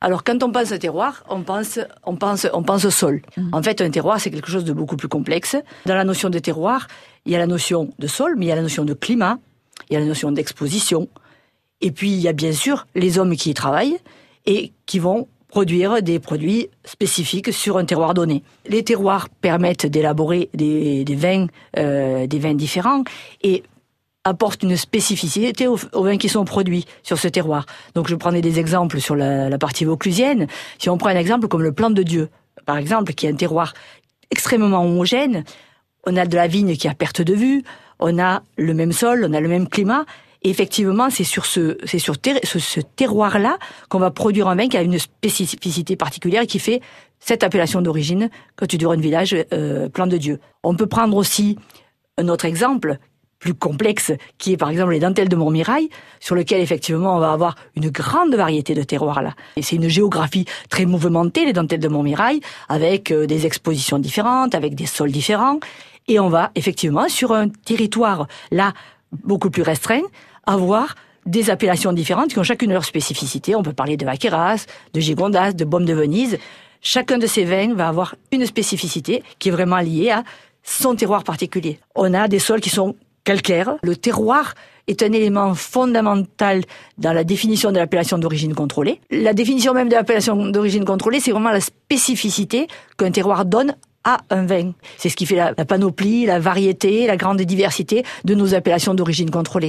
Alors, quand on pense terroir, on pense, on pense, on pense au sol. Mmh. En fait, un terroir, c'est quelque chose de beaucoup plus complexe. Dans la notion de terroir, il y a la notion de sol, mais il y a la notion de climat, il y a la notion d'exposition. Et puis, il y a bien sûr les hommes qui y travaillent et qui vont produire des produits spécifiques sur un terroir donné. Les terroirs permettent d'élaborer des, vins, euh, des vins différents et apportent une spécificité aux, vins qui sont produits sur ce terroir. Donc je prenais des exemples sur la, partie vauclusienne. Si on prend un exemple comme le plan de Dieu, par exemple, qui est un terroir extrêmement homogène, on a de la vigne qui a perte de vue, on a le même sol, on a le même climat, et effectivement, c'est sur ce, c'est sur ce, terroir-là qu'on va produire un vin qui a une spécificité particulière qui fait cette appellation d'origine quand tu un village euh, plan de Dieu. On peut prendre aussi un autre exemple plus complexe, qui est par exemple les dentelles de Montmirail, sur lequel effectivement on va avoir une grande variété de terroirs là. Et c'est une géographie très mouvementée, les dentelles de Montmirail, avec euh, des expositions différentes, avec des sols différents, et on va effectivement sur un territoire là beaucoup plus restreint avoir des appellations différentes qui ont chacune leur spécificité. On peut parler de Vaqueras, de Gigondas, de Baume de Venise. Chacun de ces vins va avoir une spécificité qui est vraiment liée à son terroir particulier. On a des sols qui sont calcaires. Le terroir est un élément fondamental dans la définition de l'appellation d'origine contrôlée. La définition même de l'appellation d'origine contrôlée, c'est vraiment la spécificité qu'un terroir donne à un vin. C'est ce qui fait la, panoplie, la variété, la grande diversité de nos appellations d'origine contrôlée.